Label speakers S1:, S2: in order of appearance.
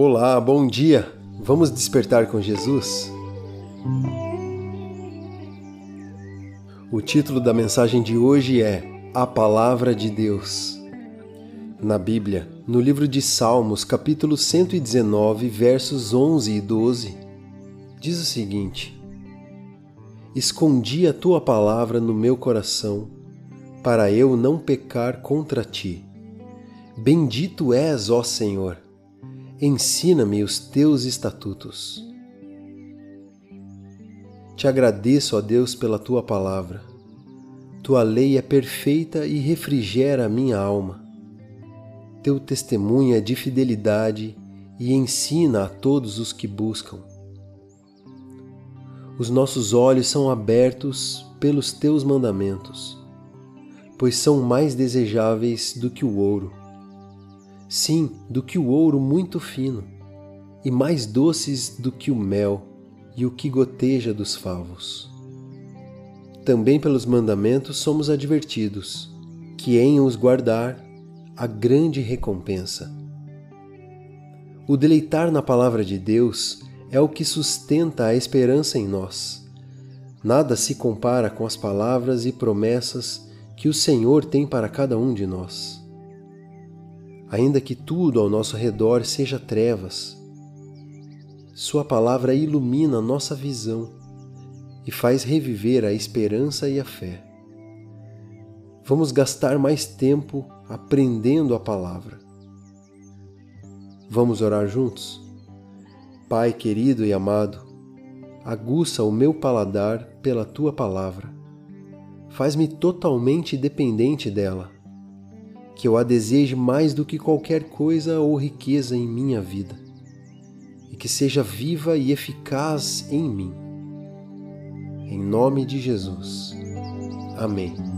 S1: Olá, bom dia! Vamos despertar com Jesus? O título da mensagem de hoje é A Palavra de Deus. Na Bíblia, no livro de Salmos, capítulo 119, versos 11 e 12, diz o seguinte: Escondi a tua palavra no meu coração, para eu não pecar contra ti. Bendito és, ó Senhor ensina-me os teus estatutos. Te agradeço, ó Deus, pela tua palavra. Tua lei é perfeita e refrigera a minha alma. Teu testemunho é de fidelidade e ensina a todos os que buscam. Os nossos olhos são abertos pelos teus mandamentos, pois são mais desejáveis do que o ouro sim, do que o ouro muito fino, e mais doces do que o mel e o que goteja dos favos. Também pelos mandamentos somos advertidos que em os guardar a grande recompensa. O deleitar na palavra de Deus é o que sustenta a esperança em nós. Nada se compara com as palavras e promessas que o Senhor tem para cada um de nós ainda que tudo ao nosso redor seja trevas. Sua palavra ilumina nossa visão e faz reviver a esperança e a fé. Vamos gastar mais tempo aprendendo a palavra. Vamos orar juntos? Pai querido e amado, aguça o meu paladar pela tua palavra. Faz-me totalmente dependente dela que eu a deseje mais do que qualquer coisa ou riqueza em minha vida, e que seja viva e eficaz em mim. Em nome de Jesus. Amém.